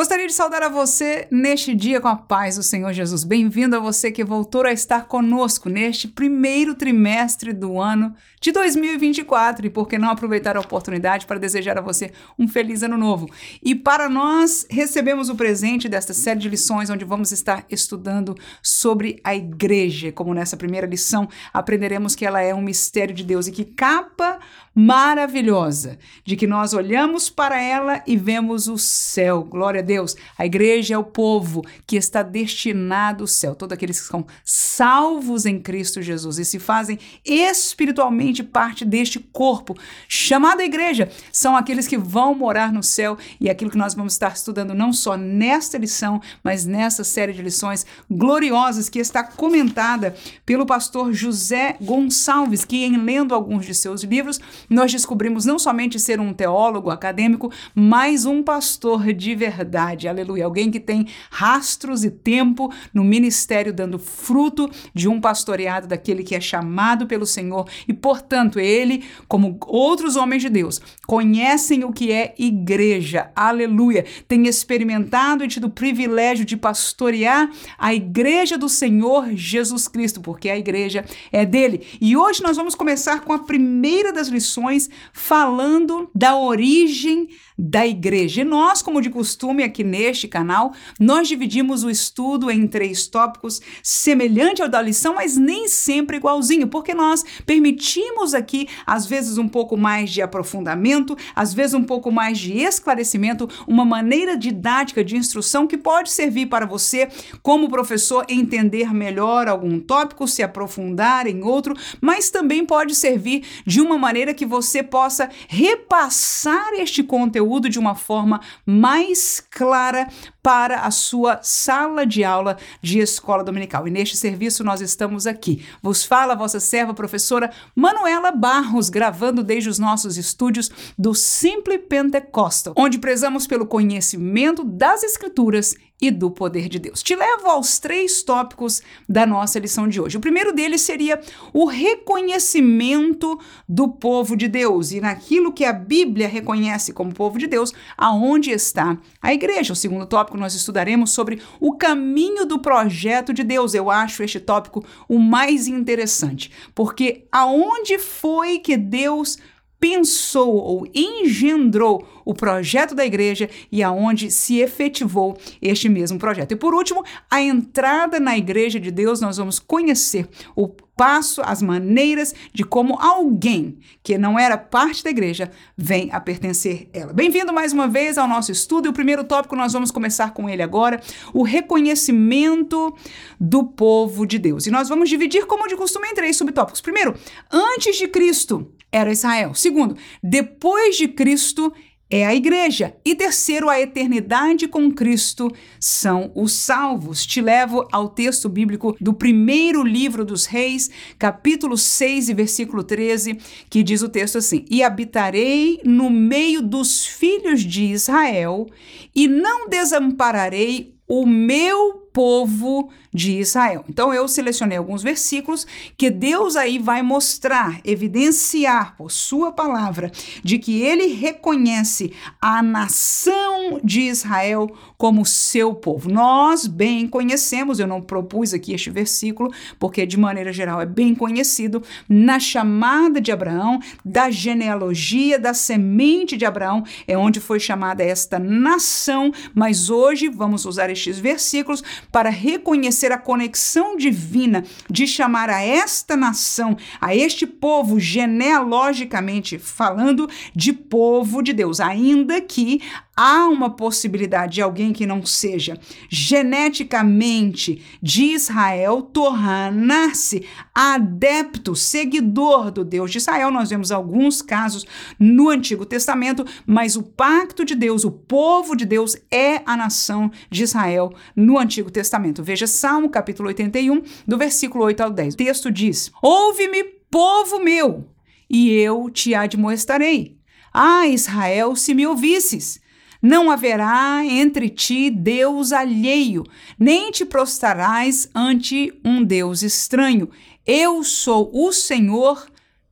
Gostaria de saudar a você neste dia com a paz do Senhor Jesus. Bem-vindo a você que voltou a estar conosco neste primeiro trimestre do ano de 2024 e por que não aproveitar a oportunidade para desejar a você um feliz ano novo. E para nós recebemos o presente desta série de lições onde vamos estar estudando sobre a igreja. Como nessa primeira lição aprenderemos que ela é um mistério de Deus e que capa maravilhosa de que nós olhamos para ela e vemos o céu. Glória a Deus. A igreja é o povo que está destinado ao céu. Todos aqueles que são salvos em Cristo Jesus e se fazem espiritualmente parte deste corpo chamado igreja são aqueles que vão morar no céu e aquilo que nós vamos estar estudando não só nesta lição, mas nessa série de lições gloriosas que está comentada pelo pastor José Gonçalves, que em lendo alguns de seus livros nós descobrimos não somente ser um teólogo acadêmico, mas um pastor de verdade. Aleluia. Alguém que tem rastros e tempo no ministério, dando fruto de um pastoreado daquele que é chamado pelo Senhor. E, portanto, ele, como outros homens de Deus, conhecem o que é igreja. Aleluia. Tem experimentado e tido o privilégio de pastorear a igreja do Senhor Jesus Cristo, porque a igreja é dele. E hoje nós vamos começar com a primeira das lições falando da origem da igreja. E nós, como de costume aqui neste canal, nós dividimos o estudo em três tópicos, semelhante ao da lição, mas nem sempre igualzinho, porque nós permitimos aqui, às vezes, um pouco mais de aprofundamento, às vezes, um pouco mais de esclarecimento, uma maneira didática de instrução que pode servir para você, como professor, entender melhor algum tópico, se aprofundar em outro, mas também pode servir de uma maneira que você possa repassar este conteúdo de uma forma mais clara para a sua sala de aula de escola dominical. E neste serviço nós estamos aqui. Vos fala a vossa serva professora Manuela Barros, gravando desde os nossos estúdios do Simple Pentecostal, onde prezamos pelo conhecimento das escrituras e do poder de Deus. Te levo aos três tópicos da nossa lição de hoje. O primeiro deles seria o reconhecimento do povo de Deus e naquilo que a Bíblia reconhece como povo de Deus, aonde está a igreja. O segundo tópico nós estudaremos sobre o caminho do projeto de Deus. Eu acho este tópico o mais interessante, porque aonde foi que Deus pensou ou engendrou o projeto da igreja e aonde se efetivou este mesmo projeto. E por último, a entrada na igreja de Deus, nós vamos conhecer o passo, as maneiras de como alguém que não era parte da igreja vem a pertencer ela. Bem-vindo mais uma vez ao nosso estudo. E o primeiro tópico nós vamos começar com ele agora, o reconhecimento do povo de Deus. E nós vamos dividir como de costume em três subtópicos. Primeiro, antes de Cristo era Israel. Segundo, depois de Cristo é a igreja. E terceiro, a eternidade com Cristo são os salvos. Te levo ao texto bíblico do primeiro livro dos Reis, capítulo 6 e versículo 13, que diz o texto assim: E habitarei no meio dos filhos de Israel, e não desampararei o meu povo de Israel. Então eu selecionei alguns versículos que Deus aí vai mostrar, evidenciar por sua palavra de que ele reconhece a nação de Israel como seu povo. Nós bem conhecemos, eu não propus aqui este versículo, porque de maneira geral é bem conhecido na chamada de Abraão, da genealogia da semente de Abraão, é onde foi chamada esta nação, mas hoje vamos usar estes versículos para reconhecer a conexão divina de chamar a esta nação, a este povo, genealogicamente falando, de povo de Deus, ainda que há uma possibilidade de alguém que não seja geneticamente de Israel tornar-se adepto, seguidor do Deus de Israel. Nós vemos alguns casos no Antigo Testamento, mas o pacto de Deus, o povo de Deus é a nação de Israel no Antigo Testamento. Veja Salmo capítulo 81, do versículo 8 ao 10. O texto diz: Ouve-me, povo meu, e eu te admoestarei. Ah, Israel, se me ouvisses, não haverá entre ti Deus alheio, nem te prostrarás ante um Deus estranho. Eu sou o Senhor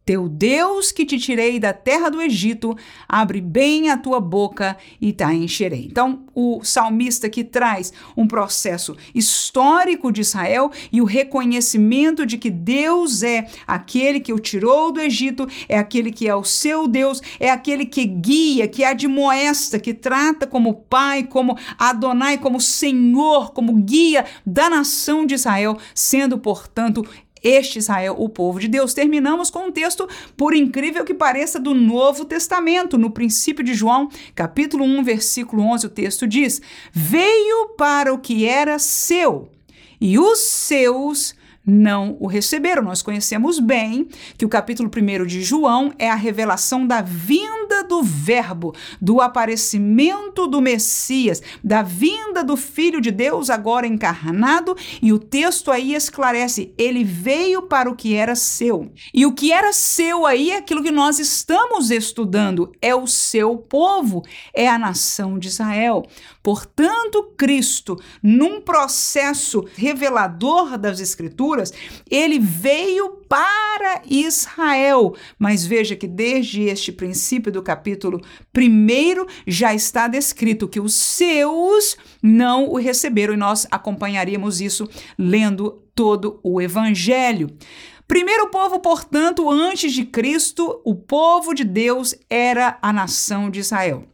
teu Deus que te tirei da terra do Egito, abre bem a tua boca e te encherei. Então, o salmista que traz um processo histórico de Israel e o reconhecimento de que Deus é aquele que o tirou do Egito, é aquele que é o seu Deus, é aquele que guia, que admoesta, que trata como pai, como Adonai, como Senhor, como guia da nação de Israel, sendo, portanto, este Israel, o povo de Deus. Terminamos com um texto, por incrível que pareça, do Novo Testamento. No princípio de João, capítulo 1, versículo 11, o texto diz: Veio para o que era seu, e os seus não o receberam. Nós conhecemos bem que o capítulo 1 de João é a revelação da vinda do Verbo, do aparecimento do Messias, da vinda do Filho de Deus agora encarnado, e o texto aí esclarece: ele veio para o que era seu. E o que era seu aí é aquilo que nós estamos estudando, é o seu povo, é a nação de Israel. Portanto, Cristo, num processo revelador das Escrituras, ele veio para Israel. Mas veja que desde este princípio do capítulo 1 já está descrito que os seus não o receberam, e nós acompanharíamos isso lendo todo o Evangelho. Primeiro povo, portanto, antes de Cristo, o povo de Deus era a nação de Israel.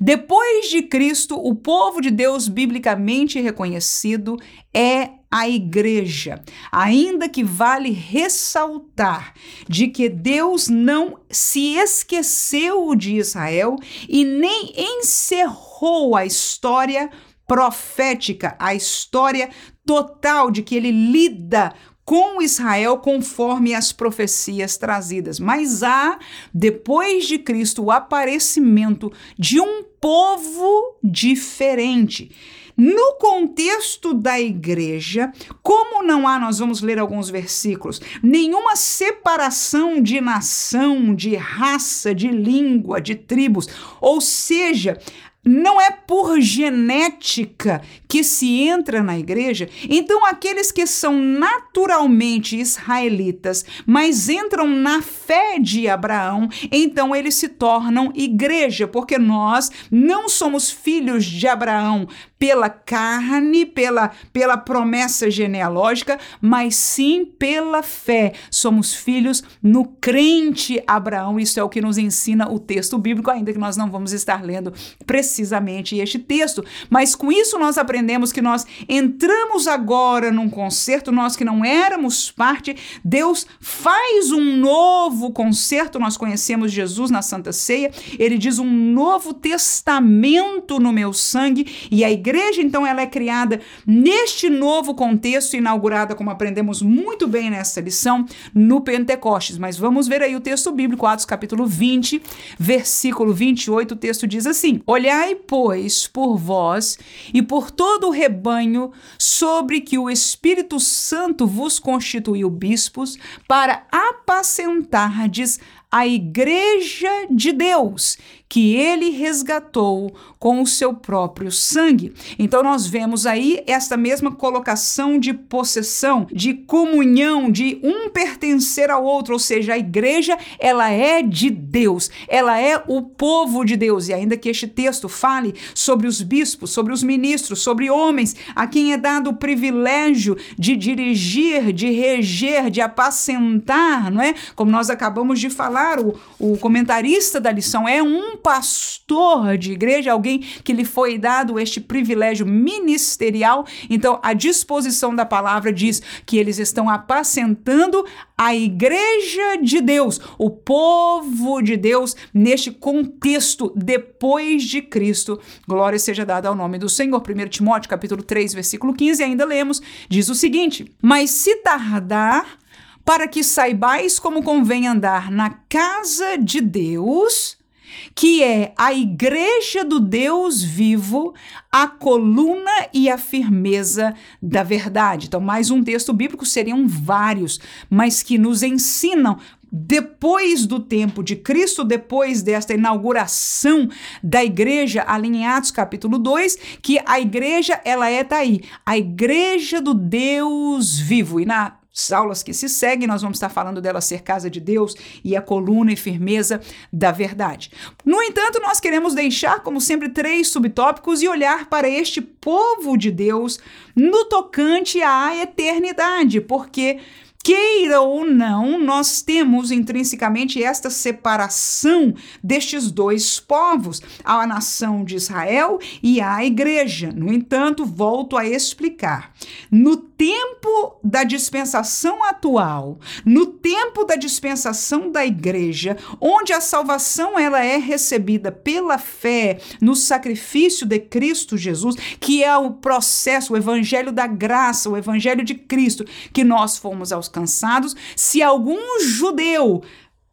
Depois de Cristo, o povo de Deus biblicamente reconhecido é a igreja, ainda que vale ressaltar de que Deus não se esqueceu de Israel e nem encerrou a história profética, a história total de que ele lida com Israel conforme as profecias trazidas. Mas há, depois de Cristo, o aparecimento de um povo diferente. No contexto da igreja, como não há, nós vamos ler alguns versículos, nenhuma separação de nação, de raça, de língua, de tribos, ou seja, não é por genética que se entra na igreja. Então, aqueles que são naturalmente israelitas, mas entram na fé de Abraão, então eles se tornam igreja, porque nós não somos filhos de Abraão pela carne, pela, pela promessa genealógica, mas sim pela fé. Somos filhos no crente Abraão. Isso é o que nos ensina o texto bíblico, ainda que nós não vamos estar lendo precisamente este texto. Mas com isso nós aprendemos que nós entramos agora num concerto, nós que não éramos parte, Deus faz um novo concerto. Nós conhecemos Jesus na Santa Ceia. Ele diz um novo testamento no meu sangue e a igreja igreja, então, ela é criada neste novo contexto, inaugurada, como aprendemos muito bem nessa lição, no Pentecostes. Mas vamos ver aí o texto bíblico, Atos capítulo 20, versículo 28, o texto diz assim: Olhai, pois, por vós e por todo o rebanho, sobre que o Espírito Santo vos constituiu bispos, para apacentardes a igreja de Deus, que ele resgatou com o seu próprio sangue. Então nós vemos aí esta mesma colocação de possessão, de comunhão, de um pertencer ao outro, ou seja, a igreja, ela é de Deus, ela é o povo de Deus. E ainda que este texto fale sobre os bispos, sobre os ministros, sobre homens a quem é dado o privilégio de dirigir, de reger, de apacentar, não é? Como nós acabamos de falar, o, o comentarista da lição é um pastor de igreja, alguém que lhe foi dado este privilégio ministerial. Então, a disposição da palavra diz que eles estão apacentando a igreja de Deus, o povo de Deus, neste contexto depois de Cristo. Glória seja dada ao nome do Senhor. 1 Timóteo, capítulo 3, versículo 15, ainda lemos, diz o seguinte: Mas se tardar, para que saibais como convém andar na casa de Deus, que é a igreja do Deus vivo, a coluna e a firmeza da verdade. Então, mais um texto bíblico seriam vários, mas que nos ensinam depois do tempo de Cristo, depois desta inauguração da igreja, ali em Atos capítulo 2, que a igreja, ela é tá aí, a igreja do Deus vivo. E na aulas que se seguem, nós vamos estar falando dela ser casa de Deus e a coluna e firmeza da verdade. No entanto, nós queremos deixar, como sempre, três subtópicos e olhar para este povo de Deus no tocante à eternidade, porque Queira ou não, nós temos intrinsecamente esta separação destes dois povos, a nação de Israel e a igreja. No entanto, volto a explicar. No tempo da dispensação atual, no tempo da dispensação da igreja, onde a salvação ela é recebida pela fé no sacrifício de Cristo Jesus, que é o processo, o evangelho da graça, o evangelho de Cristo, que nós fomos alcançados, se algum judeu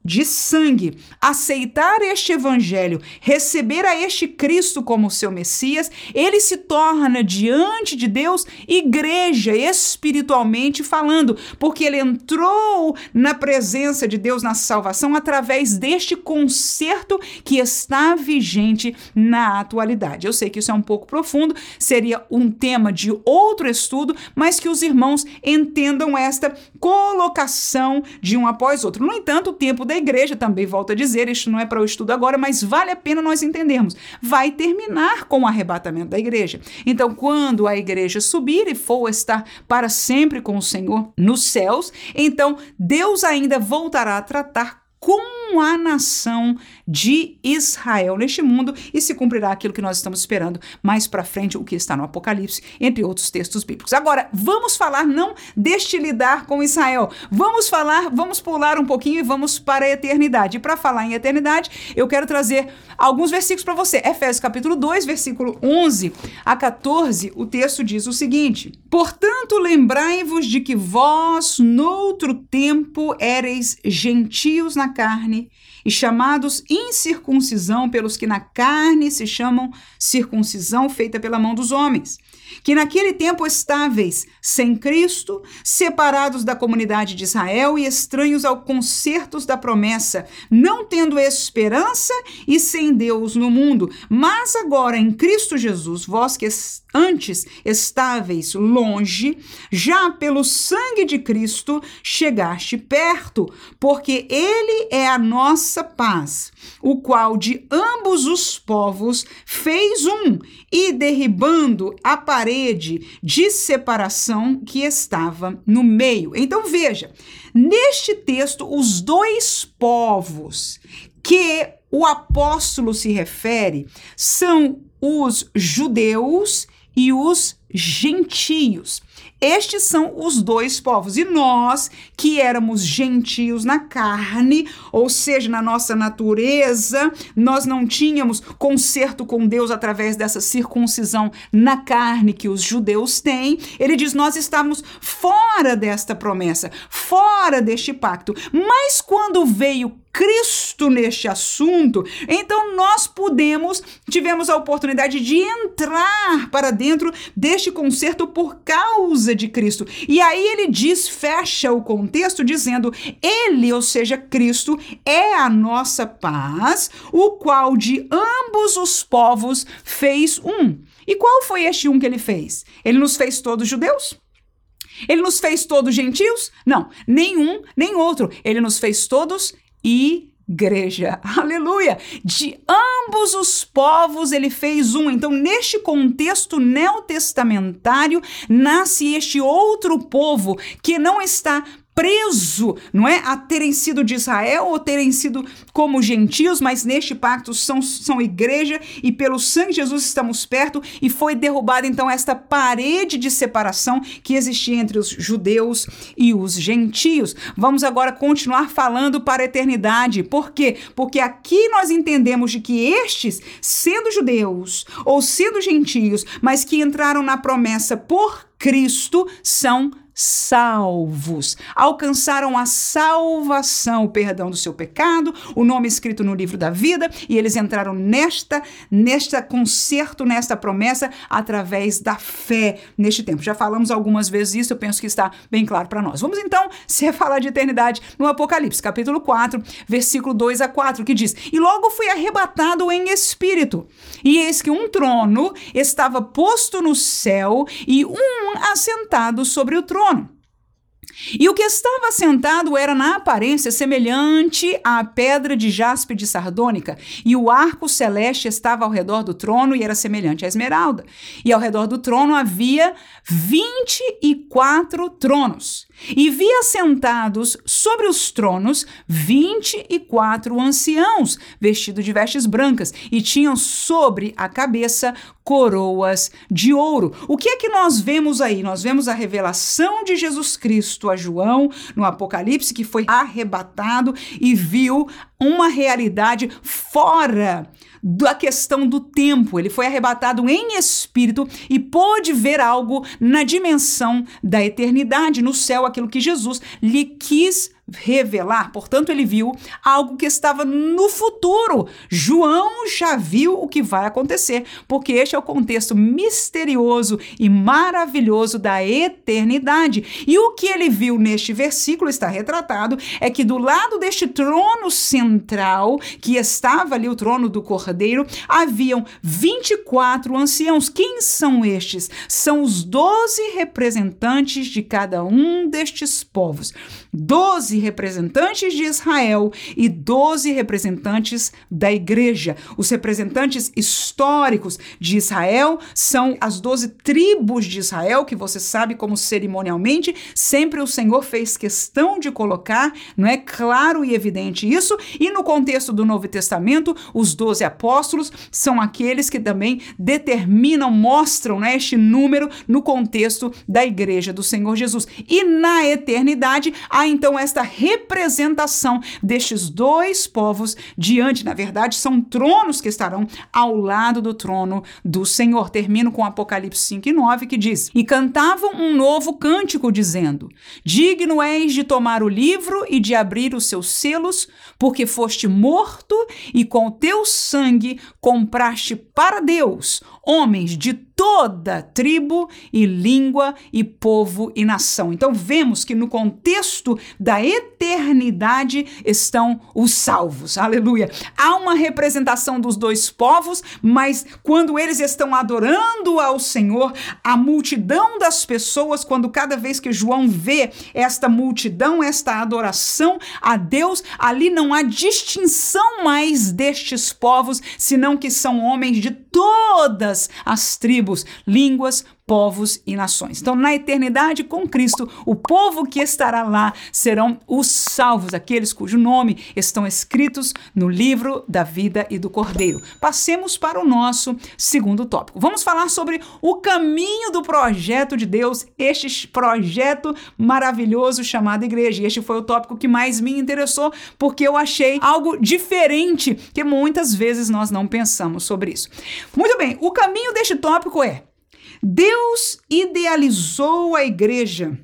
de sangue, aceitar este evangelho, receber a este Cristo como seu Messias, ele se torna diante de Deus igreja espiritualmente falando, porque ele entrou na presença de Deus na salvação através deste concerto que está vigente na atualidade. Eu sei que isso é um pouco profundo, seria um tema de outro estudo, mas que os irmãos entendam esta colocação de um após outro. No entanto, o tempo da igreja, também volto a dizer, isto não é para o estudo agora, mas vale a pena nós entendermos. Vai terminar com o arrebatamento da igreja. Então, quando a igreja subir e for estar para sempre com o Senhor nos céus, então Deus ainda voltará a tratar com a nação de Israel neste mundo e se cumprirá aquilo que nós estamos esperando mais para frente, o que está no Apocalipse, entre outros textos bíblicos. Agora, vamos falar não deste lidar com Israel. Vamos falar, vamos pular um pouquinho e vamos para a eternidade. E para falar em eternidade, eu quero trazer alguns versículos para você. Efésios capítulo 2, versículo 11 a 14, o texto diz o seguinte: Portanto, lembrai-vos de que vós, noutro tempo, éreis gentios na carne e chamados incircuncisão pelos que na carne se chamam circuncisão feita pela mão dos homens que naquele tempo estáveis, sem Cristo, separados da comunidade de Israel e estranhos ao concertos da promessa, não tendo esperança e sem Deus no mundo. Mas agora em Cristo Jesus, vós que antes estáveis longe, já pelo sangue de Cristo chegaste perto, porque ele é a nossa paz, o qual de ambos os povos fez um, e derribando a parede de separação que estava no meio. Então veja, neste texto, os dois povos que o apóstolo se refere são os judeus e os gentios. Estes são os dois povos. E nós, que éramos gentios na carne, ou seja, na nossa natureza, nós não tínhamos conserto com Deus através dessa circuncisão na carne que os judeus têm. Ele diz: nós estávamos fora desta promessa, fora deste pacto. Mas quando veio Cristo neste assunto, então nós podemos, tivemos a oportunidade de entrar para dentro deste concerto por causa de Cristo. E aí ele diz, fecha o contexto dizendo: Ele, ou seja, Cristo, é a nossa paz, o qual de ambos os povos fez um. E qual foi este um que ele fez? Ele nos fez todos judeus? Ele nos fez todos gentios? Não, nenhum, nem outro. Ele nos fez todos igreja. Aleluia! De ambos os povos ele fez um. Então, neste contexto neotestamentário, nasce este outro povo que não está preso, não é? A terem sido de Israel ou terem sido como gentios, mas neste pacto são, são igreja e pelo sangue de Jesus estamos perto e foi derrubada então esta parede de separação que existia entre os judeus e os gentios. Vamos agora continuar falando para a eternidade. Por quê? Porque aqui nós entendemos de que estes, sendo judeus ou sendo gentios, mas que entraram na promessa por Cristo, são salvos, alcançaram a salvação, o perdão do seu pecado, o nome escrito no livro da vida, e eles entraram nesta, nesta concerto, nesta promessa, através da fé neste tempo. Já falamos algumas vezes isso, eu penso que está bem claro para nós. Vamos então se falar de eternidade no Apocalipse, capítulo 4, versículo 2 a 4, que diz: E logo fui arrebatado em espírito, e eis que um trono estava posto no céu, e um assentado sobre o trono E o que estava sentado era na aparência semelhante à pedra de jaspe de sardônica, e o arco celeste estava ao redor do trono e era semelhante à esmeralda. E ao redor do trono havia vinte e quatro tronos. E via sentados sobre os tronos vinte e quatro anciãos, vestidos de vestes brancas, e tinham sobre a cabeça coroas de ouro. O que é que nós vemos aí? Nós vemos a revelação de Jesus Cristo a João no Apocalipse, que foi arrebatado e viu uma realidade fora da questão do tempo. Ele foi arrebatado em espírito e pôde ver algo na dimensão da eternidade, no céu, aquilo que Jesus lhe quis revelar. Portanto, ele viu algo que estava no futuro. João já viu o que vai acontecer, porque este é o contexto misterioso e maravilhoso da eternidade. E o que ele viu neste versículo está retratado é que do lado deste trono central, que estava ali o trono do Cordeiro, haviam 24 anciãos. Quem são estes? São os doze representantes de cada um destes povos. Doze representantes de Israel e 12 representantes da igreja. Os representantes históricos de Israel são as 12 tribos de Israel, que você sabe como cerimonialmente sempre o Senhor fez questão de colocar, não é claro e evidente isso. E no contexto do Novo Testamento, os 12 apóstolos são aqueles que também determinam, mostram né, este número no contexto da igreja do Senhor Jesus. E na eternidade há então esta representação destes dois povos diante, na verdade, são tronos que estarão ao lado do trono do Senhor. Termino com Apocalipse 5 e 9 que diz: E cantavam um novo cântico, dizendo: Digno és de tomar o livro e de abrir os seus selos, porque foste morto e com teu sangue compraste para Deus homens de toda tribo e língua e povo e nação. Então vemos que no contexto da eternidade estão os salvos. Aleluia. Há uma representação dos dois povos, mas quando eles estão adorando ao Senhor, a multidão das pessoas, quando cada vez que João vê esta multidão, esta adoração a Deus, ali não há distinção mais destes povos, senão que são homens de todas as tribos, línguas, povos e nações. Então, na eternidade com Cristo, o povo que estará lá serão os salvos, aqueles cujo nome estão escritos no livro da vida e do Cordeiro. Passemos para o nosso segundo tópico. Vamos falar sobre o caminho do projeto de Deus, este projeto maravilhoso chamado igreja. E este foi o tópico que mais me interessou, porque eu achei algo diferente que muitas vezes nós não pensamos sobre isso. Muito bem, o caminho deste tópico é Deus idealizou a igreja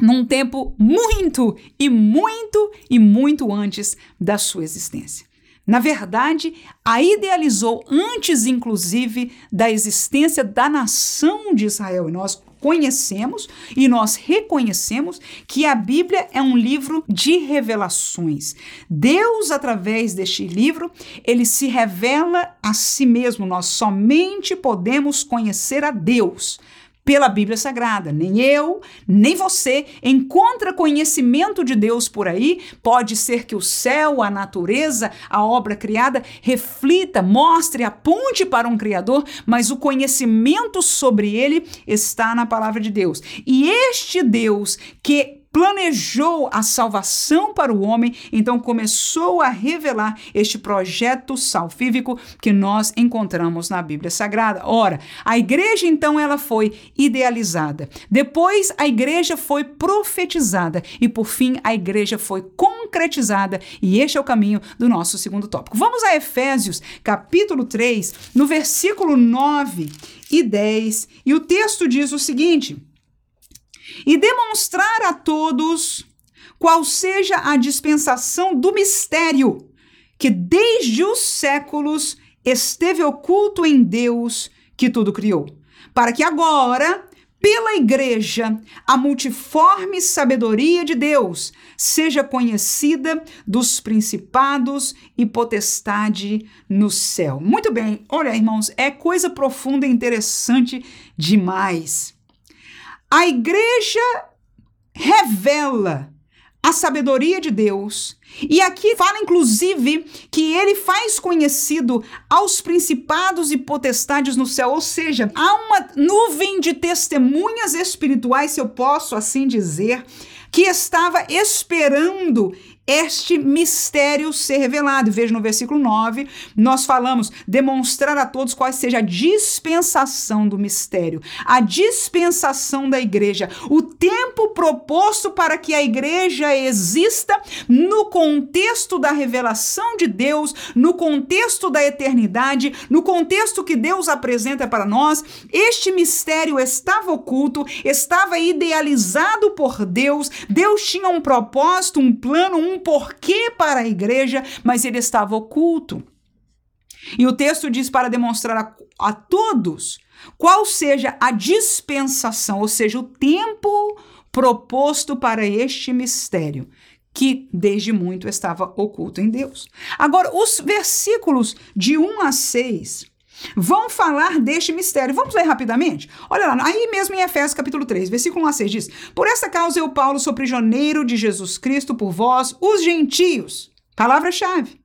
num tempo muito e muito e muito antes da sua existência. Na verdade, a idealizou antes, inclusive, da existência da nação de Israel. E nós conhecemos e nós reconhecemos que a Bíblia é um livro de revelações. Deus, através deste livro, ele se revela a si mesmo. Nós somente podemos conhecer a Deus pela Bíblia Sagrada. Nem eu, nem você encontra conhecimento de Deus por aí. Pode ser que o céu, a natureza, a obra criada reflita, mostre, aponte para um Criador, mas o conhecimento sobre ele está na palavra de Deus. E este Deus que planejou a salvação para o homem, então começou a revelar este projeto salvífico que nós encontramos na Bíblia Sagrada. Ora, a igreja então ela foi idealizada. Depois a igreja foi profetizada e por fim a igreja foi concretizada, e este é o caminho do nosso segundo tópico. Vamos a Efésios, capítulo 3, no versículo 9 e 10, e o texto diz o seguinte: e demonstrar a todos qual seja a dispensação do mistério que desde os séculos esteve oculto em Deus que tudo criou, para que agora, pela igreja, a multiforme sabedoria de Deus seja conhecida dos principados e potestade no céu. Muito bem, olha, irmãos, é coisa profunda e interessante demais. A igreja revela a sabedoria de Deus. E aqui fala, inclusive, que ele faz conhecido aos principados e potestades no céu, ou seja, há uma nuvem de testemunhas espirituais, se eu posso assim dizer, que estava esperando este mistério ser revelado. Veja no versículo 9, nós falamos demonstrar a todos qual seja a dispensação do mistério, a dispensação da igreja, o tempo proposto para que a igreja exista no contexto da revelação de Deus, no contexto da eternidade, no contexto que Deus apresenta para nós. Este mistério estava oculto, estava idealizado por Deus. Deus tinha um propósito, um plano, um um porquê para a igreja, mas ele estava oculto. E o texto diz para demonstrar a, a todos qual seja a dispensação, ou seja, o tempo proposto para este mistério, que desde muito estava oculto em Deus. Agora, os versículos de 1 a 6 vão falar deste mistério. Vamos ler rapidamente? Olha lá, aí mesmo em Efésios capítulo 3, versículo 1 a 6 diz: Por essa causa eu, Paulo, sou prisioneiro de Jesus Cristo por vós, os gentios. Palavra-chave.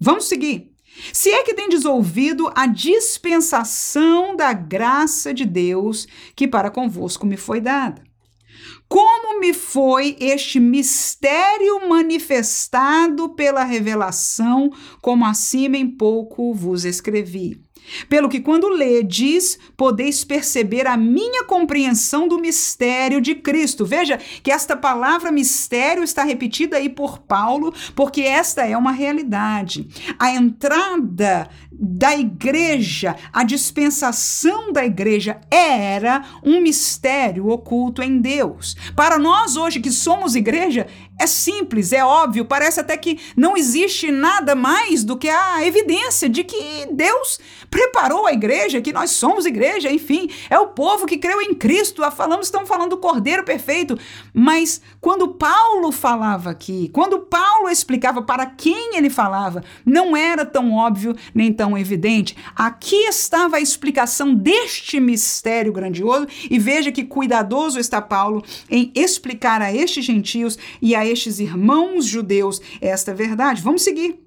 Vamos seguir. Se é que tendes ouvido a dispensação da graça de Deus que para convosco me foi dada. Como me foi este mistério manifestado pela revelação, como acima em pouco vos escrevi. Pelo que, quando ledes, podeis perceber a minha compreensão do mistério de Cristo. Veja que esta palavra mistério está repetida aí por Paulo, porque esta é uma realidade. A entrada da igreja, a dispensação da igreja era um mistério oculto em Deus. Para nós hoje que somos igreja, é simples, é óbvio, parece até que não existe nada mais do que a evidência de que Deus preparou a igreja, que nós somos igreja, enfim, é o povo que creu em Cristo. Falamos, estamos falando do Cordeiro perfeito. Mas quando Paulo falava aqui, quando Paulo explicava para quem ele falava, não era tão óbvio nem tão evidente. Aqui estava a explicação deste mistério grandioso, e veja que cuidadoso está Paulo em explicar a estes gentios e a estes irmãos judeus esta verdade. Vamos seguir.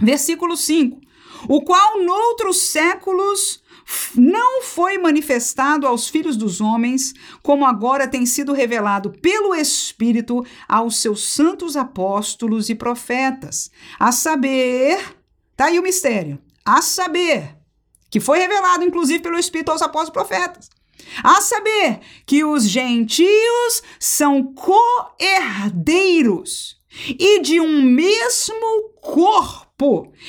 Versículo 5. O qual noutros séculos não foi manifestado aos filhos dos homens, como agora tem sido revelado pelo Espírito aos seus santos apóstolos e profetas, a saber, tá aí o mistério, a saber, que foi revelado inclusive pelo Espírito aos apóstolos e profetas, a saber que os gentios são co-herdeiros e de um mesmo corpo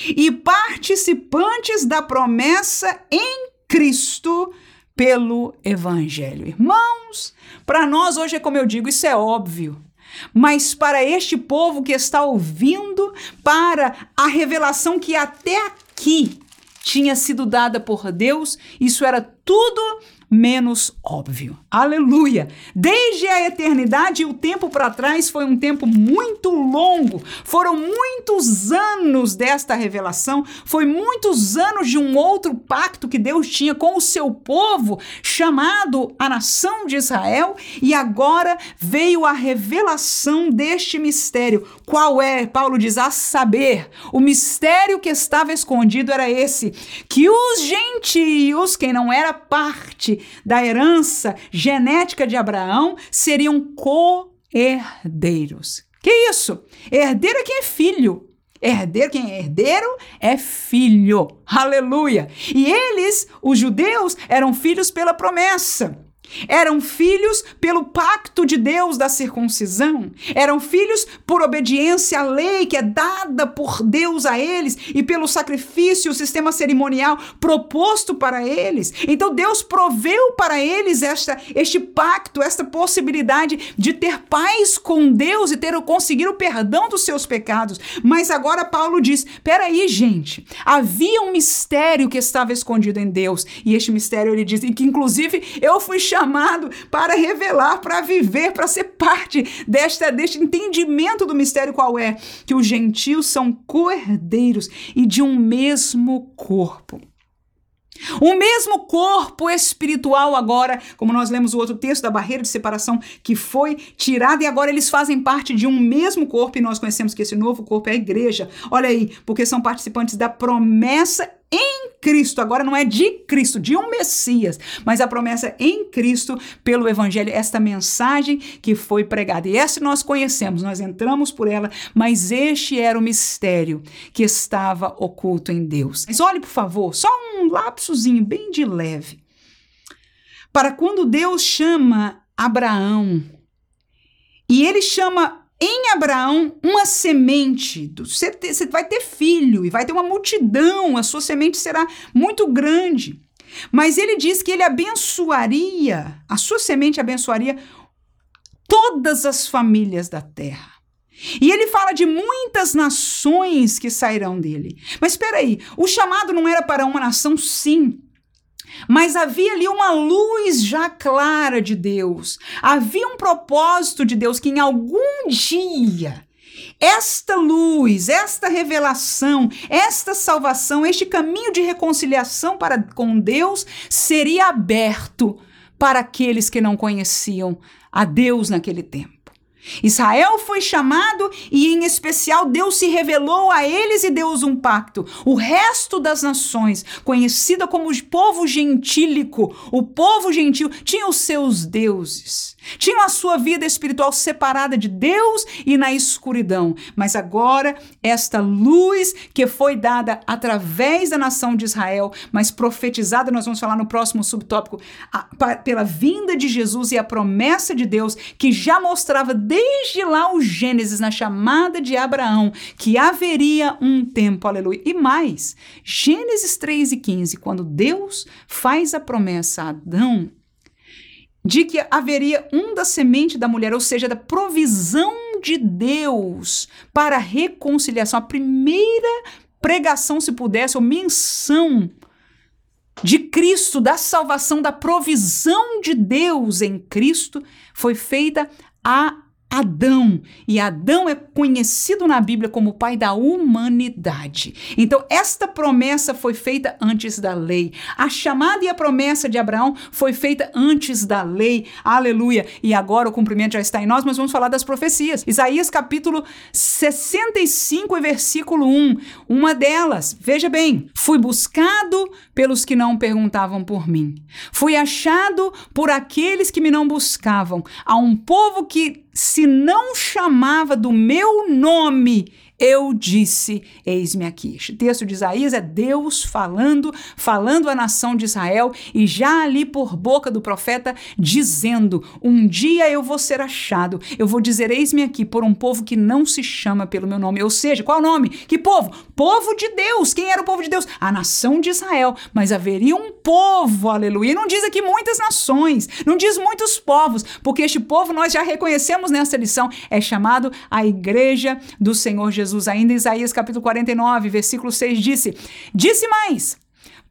e participantes da promessa em Cristo pelo Evangelho. Irmãos, para nós hoje é como eu digo, isso é óbvio. Mas para este povo que está ouvindo, para a revelação que até aqui tinha sido dada por Deus, isso era tudo menos óbvio. Aleluia! Desde a eternidade e o tempo para trás foi um tempo muito longo. Foram muitos anos desta revelação, foi muitos anos de um outro pacto que Deus tinha com o seu povo, chamado a nação de Israel, e agora veio a revelação deste mistério. Qual é? Paulo diz: a saber, o mistério que estava escondido era esse, que os gentios, quem não era parte da herança genética de Abraão seriam co-herdeiros. Que isso? Herdeiro é quem é filho. Herdeiro, quem é herdeiro é filho. Aleluia. E eles, os judeus, eram filhos pela promessa. Eram filhos pelo pacto de Deus da circuncisão. Eram filhos por obediência à lei que é dada por Deus a eles e pelo sacrifício, o sistema cerimonial proposto para eles. Então Deus proveu para eles esta, este pacto, esta possibilidade de ter paz com Deus e ter conseguir o perdão dos seus pecados. Mas agora Paulo diz: peraí, gente, havia um mistério que estava escondido em Deus. E este mistério ele diz, e que inclusive eu fui chamado chamado para revelar, para viver, para ser parte desta, deste entendimento do mistério qual é que os gentios são co-herdeiros e de um mesmo corpo. O mesmo corpo espiritual agora, como nós lemos o outro texto da barreira de separação que foi tirada e agora eles fazem parte de um mesmo corpo e nós conhecemos que esse novo corpo é a igreja. Olha aí, porque são participantes da promessa em Cristo, agora não é de Cristo, de um Messias, mas a promessa em Cristo pelo Evangelho, esta mensagem que foi pregada. E essa nós conhecemos, nós entramos por ela, mas este era o mistério que estava oculto em Deus. Mas olhe, por favor, só um lapsozinho bem de leve. Para quando Deus chama Abraão, e ele chama em Abraão uma semente. Você, você vai ter filho e vai ter uma multidão, a sua semente será muito grande. Mas ele diz que ele abençoaria, a sua semente abençoaria todas as famílias da terra. E ele fala de muitas nações que sairão dele. Mas espera aí, o chamado não era para uma nação, sim. Mas havia ali uma luz já clara de Deus. Havia um propósito de Deus que em algum dia esta luz, esta revelação, esta salvação, este caminho de reconciliação para com Deus seria aberto para aqueles que não conheciam a Deus naquele tempo. Israel foi chamado e, em especial, Deus se revelou a eles e deu-os um pacto. O resto das nações, conhecida como o povo gentílico, o povo gentil, tinha os seus deuses, tinha a sua vida espiritual separada de Deus e na escuridão. Mas agora, esta luz que foi dada através da nação de Israel, mas profetizada, nós vamos falar no próximo subtópico, a, pela vinda de Jesus e a promessa de Deus, que já mostrava desde lá o Gênesis, na chamada de Abraão, que haveria um tempo, aleluia. E mais, Gênesis 3 e 15, quando Deus faz a promessa a Adão, de que haveria um da semente da mulher, ou seja, da provisão de Deus para a reconciliação. A primeira pregação, se pudesse, ou menção de Cristo, da salvação, da provisão de Deus em Cristo, foi feita a Adão. E Adão é conhecido na Bíblia como o pai da humanidade. Então, esta promessa foi feita antes da lei. A chamada e a promessa de Abraão foi feita antes da lei. Aleluia. E agora o cumprimento já está em nós, mas vamos falar das profecias. Isaías capítulo 65 e versículo 1. Uma delas, veja bem: Fui buscado pelos que não perguntavam por mim. Fui achado por aqueles que me não buscavam. A um povo que se não chamava do meu nome, eu disse: Eis-me aqui. Este texto de Isaías é Deus falando, falando à nação de Israel e já ali por boca do profeta dizendo: Um dia eu vou ser achado, eu vou dizer: Eis-me aqui por um povo que não se chama pelo meu nome. Ou seja, qual o nome? Que povo? Povo de Deus. Quem era o povo de Deus? A nação de Israel. Mas haveria um povo, aleluia. Não diz aqui muitas nações, não diz muitos povos, porque este povo nós já reconhecemos nessa lição, é chamado a igreja do Senhor Jesus. Jesus, ainda Isaías capítulo 49, versículo 6, disse: Disse mais.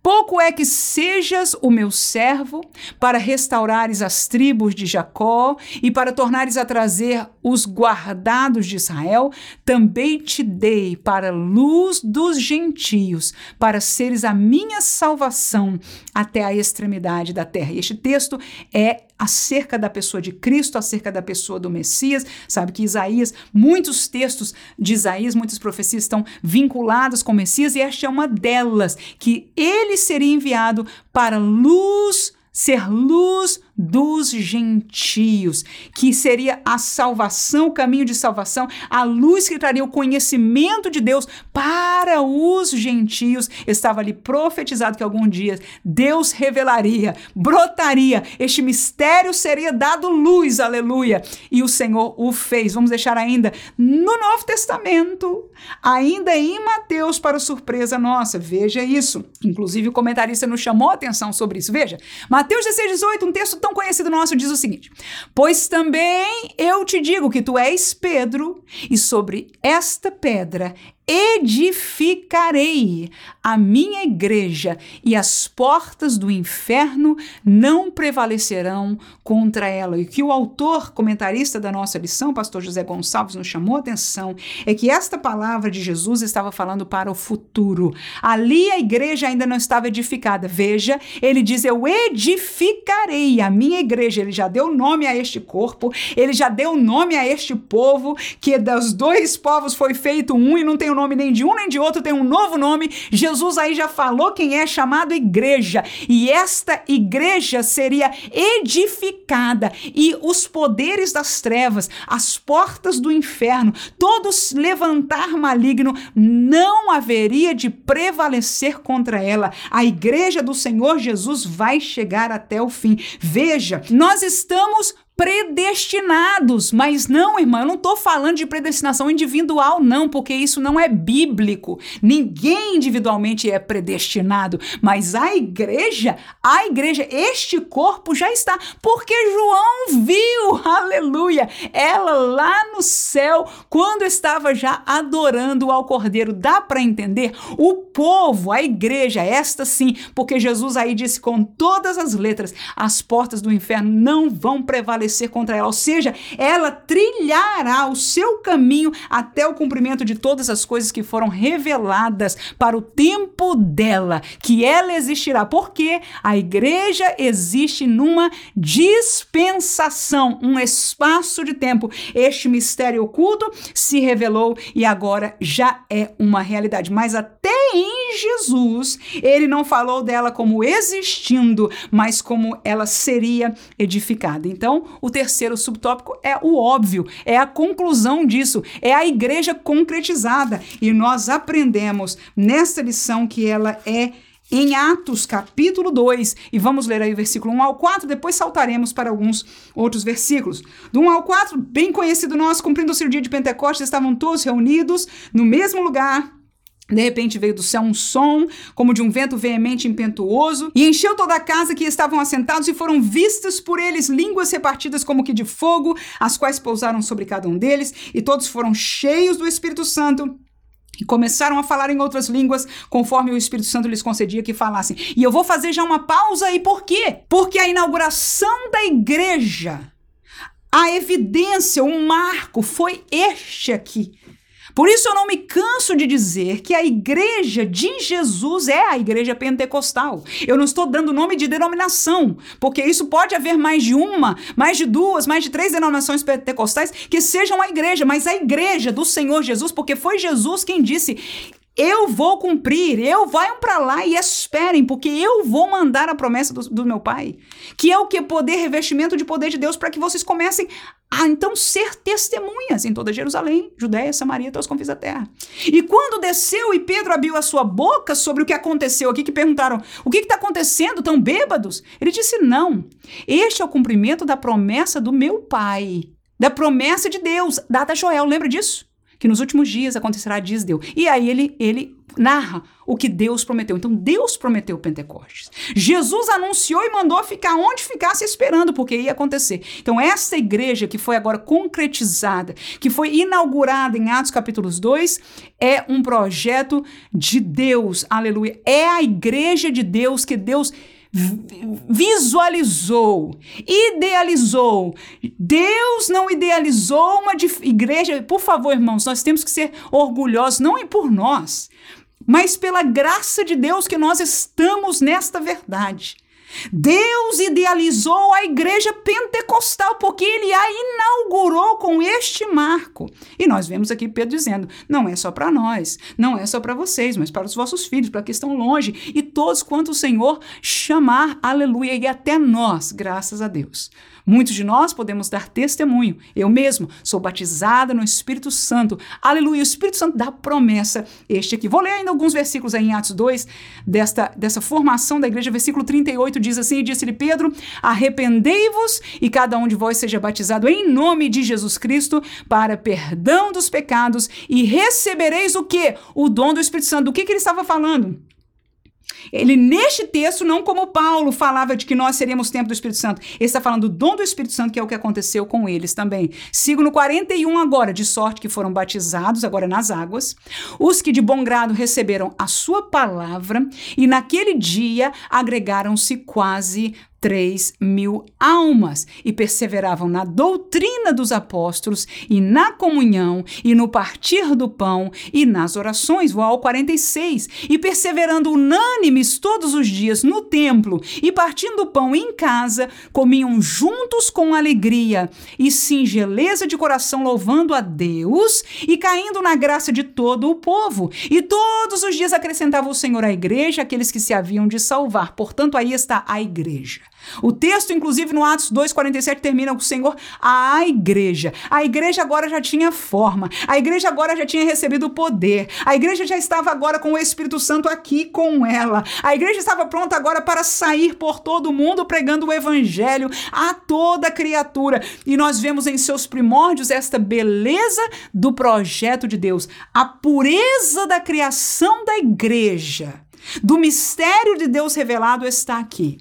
Pouco é que sejas o meu servo para restaurares as tribos de Jacó e para tornares a trazer os guardados de Israel, também te dei para luz dos gentios, para seres a minha salvação até a extremidade da terra. E este texto é acerca da pessoa de Cristo, acerca da pessoa do Messias. Sabe que Isaías, muitos textos de Isaías, muitas profecias estão vinculados com o Messias, e esta é uma delas, que ele seria enviado para luz ser luz dos gentios, que seria a salvação, o caminho de salvação, a luz que traria o conhecimento de Deus para os gentios. Estava ali profetizado que algum dia Deus revelaria, brotaria, este mistério seria dado luz, aleluia. E o Senhor o fez. Vamos deixar ainda no Novo Testamento, ainda em Mateus, para surpresa nossa. Veja isso. Inclusive o comentarista nos chamou a atenção sobre isso. Veja, Mateus 16, 18, um texto tão conhecido nosso, diz o seguinte: Pois também eu te digo que tu és Pedro, e sobre esta pedra edificarei a minha igreja e as portas do inferno não prevalecerão contra ela. E que o autor, comentarista da nossa lição, pastor José Gonçalves, nos chamou a atenção é que esta palavra de Jesus estava falando para o futuro. Ali a igreja ainda não estava edificada. Veja, ele diz: Eu edificarei a minha igreja. Ele já deu nome a este corpo, ele já deu nome a este povo, que dos dois povos foi feito um e não tem o nome nem de um nem de outro, tem um novo nome. Jesus aí já falou quem é chamado igreja. E esta igreja seria edificada e os poderes das trevas, as portas do inferno, todos levantar maligno, não haveria de prevalecer contra ela. A igreja do Senhor Jesus vai chegar até o fim. Veja, nós estamos predestinados. Mas não, irmã, eu não estou falando de predestinação individual, não, porque isso não é bíblico. Ninguém individualmente é predestinado. Mas a igreja, a igreja, este corpo já está. Porque João viu, aleluia, ela lá no céu, quando estava já adorando ao Cordeiro. Dá para entender? O povo, a igreja, esta sim, porque Jesus aí disse com todas as letras: as portas do inferno não vão prevalecer prevalecer contra ela, ou seja, ela trilhará o seu caminho até o cumprimento de todas as coisas que foram reveladas para o tempo dela, que ela existirá, porque a igreja existe numa dispensação, um espaço de tempo. Este mistério oculto se revelou e agora já é uma realidade, mas até em Jesus, ele não falou dela como existindo, mas como ela seria edificada. Então, o terceiro subtópico é o óbvio, é a conclusão disso, é a igreja concretizada. E nós aprendemos nesta lição que ela é em Atos, capítulo 2, e vamos ler aí o versículo 1 ao 4, depois saltaremos para alguns outros versículos. Do 1 ao 4, bem conhecido nós, cumprindo-se o dia de Pentecostes, estavam todos reunidos no mesmo lugar, de repente veio do céu um som, como de um vento veemente e impetuoso, e encheu toda a casa que estavam assentados, e foram vistas por eles línguas repartidas como que de fogo, as quais pousaram sobre cada um deles, e todos foram cheios do Espírito Santo. E começaram a falar em outras línguas, conforme o Espírito Santo lhes concedia que falassem. E eu vou fazer já uma pausa aí, por quê? Porque a inauguração da igreja, a evidência, o marco foi este aqui. Por isso eu não me canso de dizer que a igreja de Jesus é a igreja pentecostal. Eu não estou dando nome de denominação, porque isso pode haver mais de uma, mais de duas, mais de três denominações pentecostais que sejam a igreja, mas a igreja do Senhor Jesus, porque foi Jesus quem disse: eu vou cumprir, eu vão para lá e esperem, porque eu vou mandar a promessa do, do, meu Pai, que é o que poder, revestimento de poder de Deus, para que vocês comecem a então ser testemunhas em toda Jerusalém, Judéia, Samaria, até os confins da terra. E quando desceu e Pedro abriu a sua boca sobre o que aconteceu aqui, que perguntaram: o que está acontecendo? Tão bêbados? Ele disse: não, este é o cumprimento da promessa do meu Pai, da promessa de Deus, dada a Joel, lembra disso? Que nos últimos dias acontecerá, diz Deus. E aí ele, ele narra o que Deus prometeu. Então Deus prometeu Pentecostes. Jesus anunciou e mandou ficar onde ficasse esperando, porque ia acontecer. Então essa igreja que foi agora concretizada, que foi inaugurada em Atos capítulos 2, é um projeto de Deus. Aleluia. É a igreja de Deus que Deus visualizou, idealizou. Deus não idealizou uma igreja. Por favor, irmãos, nós temos que ser orgulhosos, não é por nós, mas pela graça de Deus que nós estamos nesta verdade. Deus idealizou a igreja pentecostal porque ele a inaugurou com este marco. E nós vemos aqui Pedro dizendo: não é só para nós, não é só para vocês, mas para os vossos filhos, para que estão longe, e todos quanto o Senhor chamar, aleluia, e até nós, graças a Deus. Muitos de nós podemos dar testemunho. Eu mesmo sou batizada no Espírito Santo. Aleluia. O Espírito Santo dá promessa. Este aqui. Vou ler ainda alguns versículos aí em Atos 2, desta, dessa formação da igreja. Versículo 38 diz assim: E disse-lhe Pedro: Arrependei-vos e cada um de vós seja batizado em nome de Jesus Cristo para perdão dos pecados e recebereis o quê? O dom do Espírito Santo. Do que, que ele estava falando? Ele, neste texto, não como Paulo falava de que nós seríamos templo do Espírito Santo, ele está falando do dom do Espírito Santo, que é o que aconteceu com eles também. Sigo no 41 agora, de sorte que foram batizados agora nas águas, os que de bom grado receberam a sua palavra, e naquele dia agregaram-se quase 3 mil almas e perseveravam na doutrina dos apóstolos e na comunhão e no partir do pão e nas orações. Vou ao 46. E perseverando unânimes todos os dias no templo e partindo o pão em casa, comiam juntos com alegria e singeleza de coração, louvando a Deus e caindo na graça de todo o povo. E todos os dias acrescentava o Senhor à igreja aqueles que se haviam de salvar. Portanto, aí está a igreja. O texto, inclusive, no Atos 2,47, termina com o Senhor, a igreja. A igreja agora já tinha forma, a igreja agora já tinha recebido poder, a igreja já estava agora com o Espírito Santo aqui com ela, a igreja estava pronta agora para sair por todo o mundo pregando o evangelho a toda criatura. E nós vemos em seus primórdios esta beleza do projeto de Deus, a pureza da criação da igreja, do mistério de Deus revelado está aqui.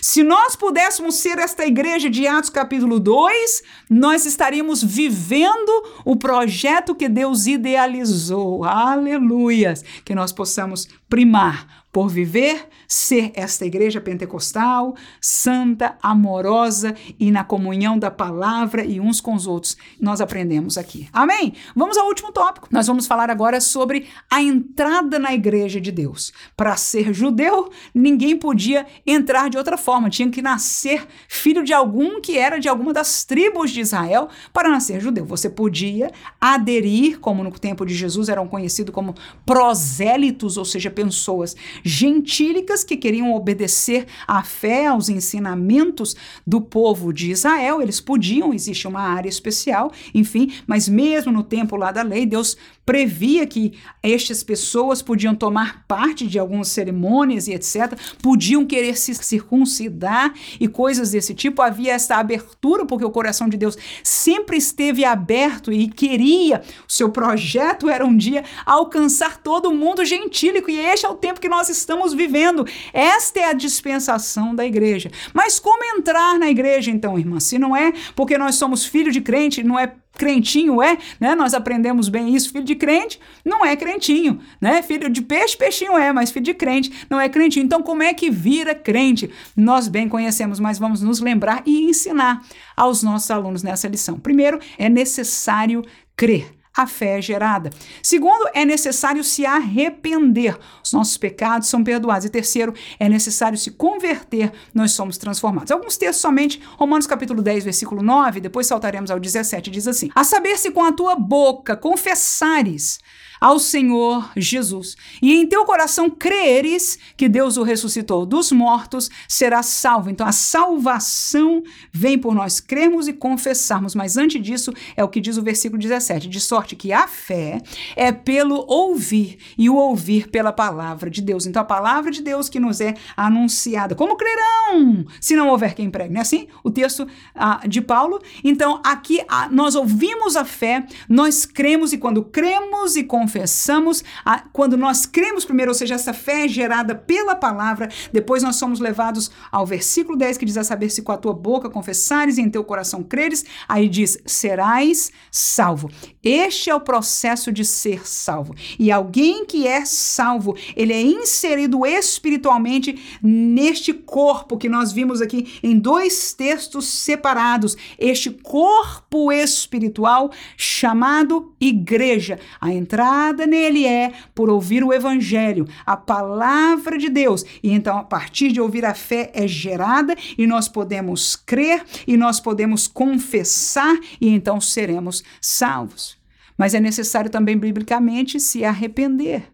Se nós pudéssemos ser esta igreja de Atos capítulo 2, nós estaríamos vivendo o projeto que Deus idealizou. Aleluias! Que nós possamos primar por viver, ser esta igreja pentecostal, santa, amorosa e na comunhão da palavra e uns com os outros. Nós aprendemos aqui. Amém? Vamos ao último tópico. Nós vamos falar agora sobre a entrada na igreja de Deus. Para ser judeu, ninguém podia entrar de outra forma, tinha que nascer filho de algum que era de alguma das tribos de Israel para nascer judeu. Você podia aderir, como no tempo de Jesus eram conhecidos como prosélitos, ou seja, pessoas gentílicas que queriam obedecer à fé, aos ensinamentos do povo de Israel. Eles podiam, existe uma área especial, enfim, mas mesmo no tempo lá da lei, Deus previa que estas pessoas podiam tomar parte de algumas cerimônias e etc., podiam querer se circuncidar e coisas desse tipo. Havia essa abertura, porque o coração de Deus sempre esteve aberto e queria, o seu projeto era um dia alcançar todo mundo gentílico, e este é o tempo que nós estamos vivendo. Esta é a dispensação da igreja. Mas como entrar na igreja, então, irmã? Se não é porque nós somos filhos de crente, não é crentinho é, né? Nós aprendemos bem isso. Filho de crente não é crentinho, né? Filho de peixe, peixinho é, mas filho de crente não é crentinho. Então, como é que vira crente? Nós bem conhecemos, mas vamos nos lembrar e ensinar aos nossos alunos nessa lição. Primeiro, é necessário crer a fé é gerada. Segundo, é necessário se arrepender. Os nossos pecados são perdoados. E terceiro, é necessário se converter, nós somos transformados. Alguns textos somente, Romanos capítulo 10, versículo 9, depois saltaremos ao 17, diz assim: A saber se com a tua boca confessares ao Senhor Jesus e em teu coração creres que Deus o ressuscitou dos mortos, serás salvo. Então a salvação vem por nós crermos e confessarmos, mas antes disso é o que diz o versículo 17, de sorte que a fé é pelo ouvir e o ouvir pela palavra de Deus. Então a palavra de Deus que nos é anunciada. Como crerão se não houver quem pregue? Não é assim? O texto ah, de Paulo. Então aqui ah, nós ouvimos a fé, nós cremos e quando cremos e confessamos confessamos, a, quando nós cremos primeiro, ou seja, essa fé é gerada pela palavra, depois nós somos levados ao versículo 10 que diz a saber se com a tua boca confessares e em teu coração creres, aí diz, serás salvo. Este é o processo de ser salvo. E alguém que é salvo, ele é inserido espiritualmente neste corpo que nós vimos aqui em dois textos separados, este corpo espiritual chamado igreja. A entrada nele é por ouvir o evangelho, a palavra de Deus. E então, a partir de ouvir a fé é gerada e nós podemos crer e nós podemos confessar e então seremos salvos. Mas é necessário também biblicamente se arrepender.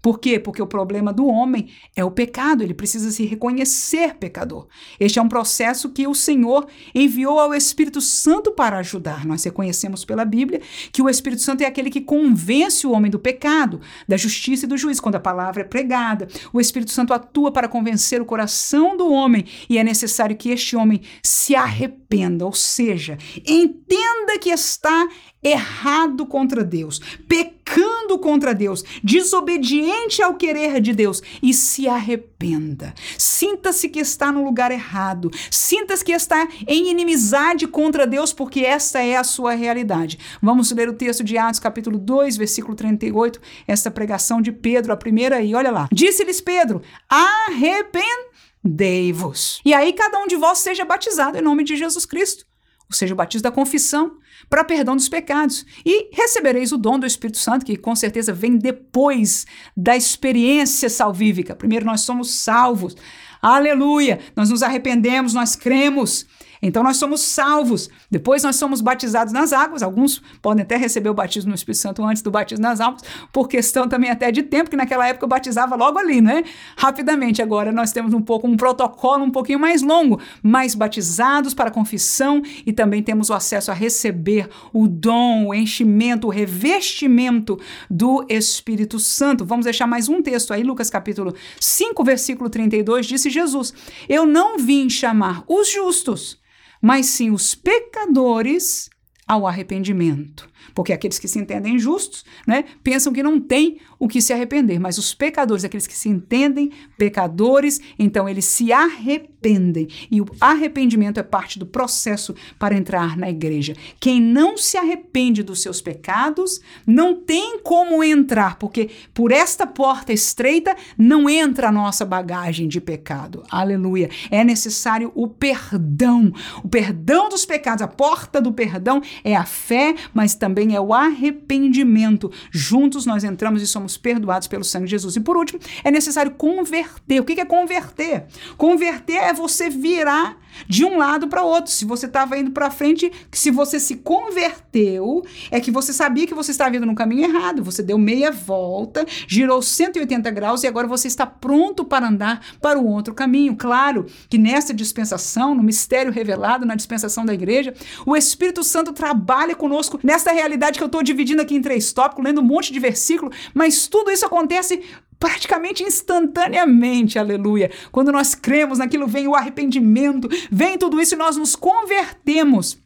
Por quê? Porque o problema do homem é o pecado, ele precisa se reconhecer pecador. Este é um processo que o Senhor enviou ao Espírito Santo para ajudar. Nós reconhecemos pela Bíblia que o Espírito Santo é aquele que convence o homem do pecado, da justiça e do juízo, quando a palavra é pregada. O Espírito Santo atua para convencer o coração do homem e é necessário que este homem se arrependa, ou seja, entenda que está errado contra Deus, pecando contra Deus, desobediente ao querer de Deus e se arrependa. Sinta-se que está no lugar errado, sinta-se que está em inimizade contra Deus, porque essa é a sua realidade. Vamos ler o texto de Atos, capítulo 2, versículo 38, essa pregação de Pedro, a primeira aí, olha lá. Disse-lhes Pedro: arrependei-vos. E aí cada um de vós seja batizado em nome de Jesus Cristo ou seja, o batismo da confissão, para perdão dos pecados. E recebereis o dom do Espírito Santo, que com certeza vem depois da experiência salvífica. Primeiro nós somos salvos. Aleluia! Nós nos arrependemos, nós cremos. Então nós somos salvos. Depois nós somos batizados nas águas. Alguns podem até receber o batismo no Espírito Santo antes do batismo nas águas, por questão também até de tempo, que naquela época eu batizava logo ali, né? Rapidamente. Agora nós temos um pouco um protocolo um pouquinho mais longo, mais batizados para confissão e também temos o acesso a receber o dom, o enchimento, o revestimento do Espírito Santo. Vamos deixar mais um texto aí, Lucas capítulo 5, versículo 32, disse Jesus: Eu não vim chamar os justos, mas sim os pecadores ao arrependimento. Porque aqueles que se entendem justos, né, pensam que não tem o que se arrepender, mas os pecadores, aqueles que se entendem pecadores, então eles se arrependem. E o arrependimento é parte do processo para entrar na igreja. Quem não se arrepende dos seus pecados, não tem como entrar, porque por esta porta estreita não entra a nossa bagagem de pecado. Aleluia. É necessário o perdão, o perdão dos pecados. A porta do perdão é a fé, mas também é o arrependimento. Juntos nós entramos e somos perdoados pelo sangue de Jesus. E por último, é necessário converter. O que é converter? Converter é você virar de um lado para outro. Se você estava indo para frente, se você se converteu, é que você sabia que você estava indo no caminho errado. Você deu meia volta, girou 180 graus e agora você está pronto para andar para o outro caminho. Claro que nessa dispensação, no mistério revelado, na dispensação da igreja, o Espírito Santo trabalha conosco nessa realidade que eu estou dividindo aqui em três tópicos, lendo um monte de versículo, mas tudo isso acontece praticamente instantaneamente, aleluia. Quando nós cremos naquilo, vem o arrependimento, vem tudo isso e nós nos convertemos.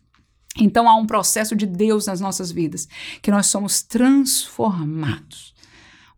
Então há um processo de Deus nas nossas vidas, que nós somos transformados.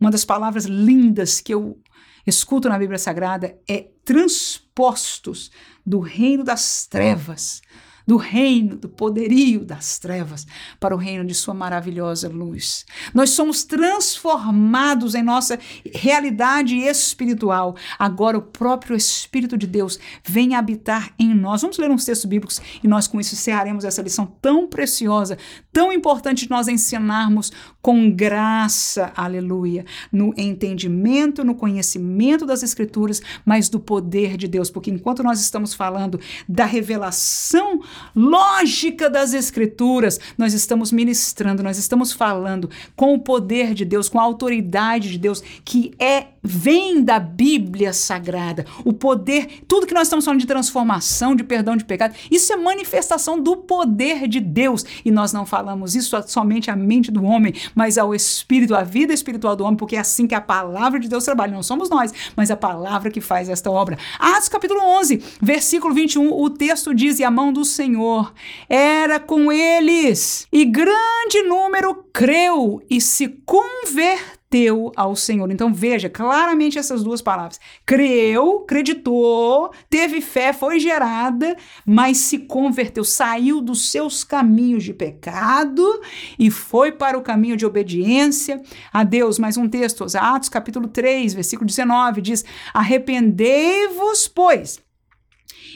Uma das palavras lindas que eu escuto na Bíblia Sagrada é transpostos do reino das trevas do reino, do poderio das trevas para o reino de Sua maravilhosa luz. Nós somos transformados em nossa realidade espiritual. Agora, o próprio Espírito de Deus vem habitar em nós. Vamos ler uns textos bíblicos e nós, com isso, encerraremos essa lição tão preciosa, tão importante de nós ensinarmos com graça, aleluia, no entendimento, no conhecimento das Escrituras, mas do poder de Deus. Porque enquanto nós estamos falando da revelação lógica das Escrituras, nós estamos ministrando, nós estamos falando com o poder de Deus, com a autoridade de Deus, que é vem da Bíblia Sagrada. O poder, tudo que nós estamos falando de transformação, de perdão de pecado, isso é manifestação do poder de Deus. E nós não falamos isso somente à mente do homem, mas ao espírito, à vida espiritual do homem, porque é assim que a palavra de Deus trabalha. Não somos nós, mas a palavra que faz esta obra. Atos capítulo 11, versículo 21, o texto diz: E a mão do Senhor era com eles, e grande número creu e se converteu ao Senhor. Então veja claramente essas duas palavras. Creu, acreditou, teve fé, foi gerada, mas se converteu, saiu dos seus caminhos de pecado e foi para o caminho de obediência a Deus. Mais um texto, Atos capítulo 3, versículo 19 diz: Arrependei-vos, pois,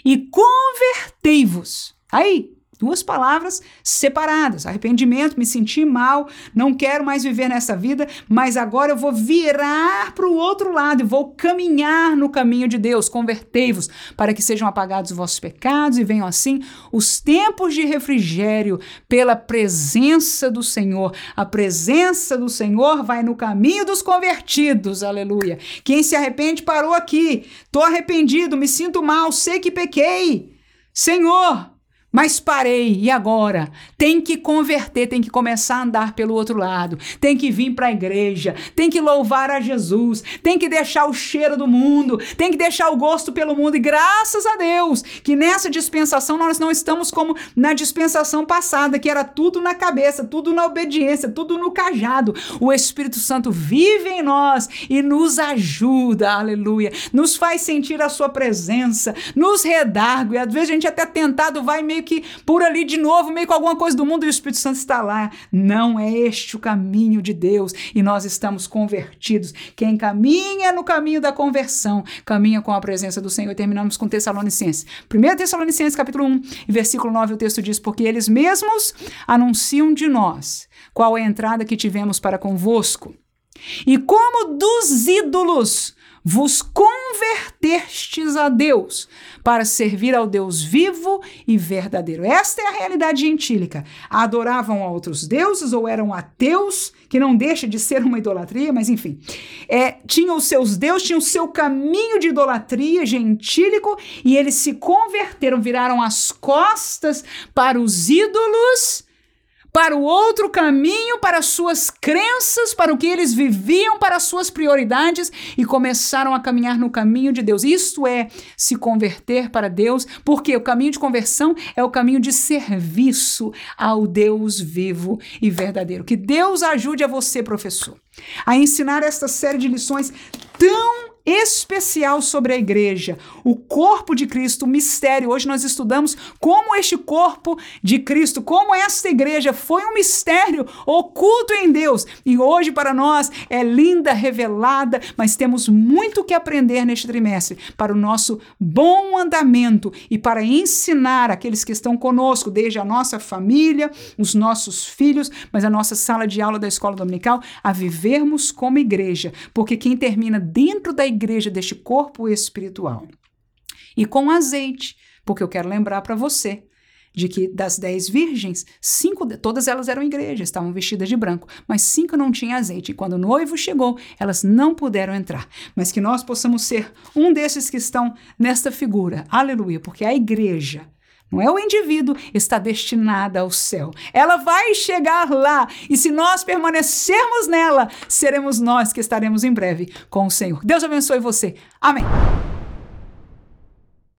e convertei-vos. Aí, Duas palavras separadas. Arrependimento, me senti mal, não quero mais viver nessa vida, mas agora eu vou virar para o outro lado e vou caminhar no caminho de Deus. Convertei-vos para que sejam apagados os vossos pecados e venham assim os tempos de refrigério pela presença do Senhor. A presença do Senhor vai no caminho dos convertidos. Aleluia. Quem se arrepende parou aqui. Tô arrependido, me sinto mal, sei que pequei. Senhor, Mas parei, e agora? Tem que converter, tem que começar a andar pelo outro lado, tem que vir para a igreja, tem que louvar a Jesus, tem que deixar o cheiro do mundo, tem que deixar o gosto pelo mundo. E graças a Deus que nessa dispensação nós não estamos como na dispensação passada, que era tudo na cabeça, tudo na obediência, tudo no cajado. O Espírito Santo vive em nós e nos ajuda, aleluia, nos faz sentir a Sua presença, nos redarga, e às vezes a gente até tentado vai meio meio que por ali de novo, meio com alguma coisa do mundo, e o Espírito Santo está lá. Não é este o caminho de Deus e nós estamos convertidos. Quem caminha no caminho da conversão, caminha com a presença do Senhor. E terminamos com Tessalonicenses. 1 Tessalonicenses, capítulo 1, versículo 9, o texto diz: Porque eles mesmos anunciam de nós qual é a entrada que tivemos para convosco. E como dos ídolos vos convertestes a Deus para servir ao Deus vivo e verdadeiro. Esta é a realidade gentílica. Adoravam a outros deuses ou eram ateus, que não deixa de ser uma idolatria, mas enfim. É, tinham os seus deuses, tinham o seu caminho de idolatria gentílico e eles se converteram, viraram as costas para os ídolos para o outro caminho, para suas crenças, para o que eles viviam, para suas prioridades e começaram a caminhar no caminho de Deus. Isto é se converter para Deus, porque o caminho de conversão é o caminho de serviço ao Deus vivo e verdadeiro. Que Deus ajude a você, professor, a ensinar esta série de lições tão especial sobre a igreja, o corpo de Cristo, o mistério. Hoje nós estudamos como este corpo de Cristo, como esta igreja foi um mistério oculto em Deus. E hoje para nós é linda, revelada, mas temos muito que aprender neste trimestre para o nosso bom andamento e para ensinar aqueles que estão conosco, desde a nossa família, os nossos filhos, mas a nossa sala de aula da escola dominical, a vivermos como igreja, porque quem termina dentro da igreja igreja deste corpo espiritual. E com azeite, porque eu quero lembrar para você de que das dez virgens, cinco, todas elas eram igrejas, estavam vestidas de branco, mas cinco não tinham azeite. E quando o noivo chegou, elas não puderam entrar. Mas que nós possamos ser um desses que estão nesta figura. Aleluia, porque a igreja não é o indivíduo, está destinada ao céu. Ela vai chegar lá e se nós permanecermos nela, seremos nós que estaremos em breve com o Senhor. Deus abençoe você. Amém.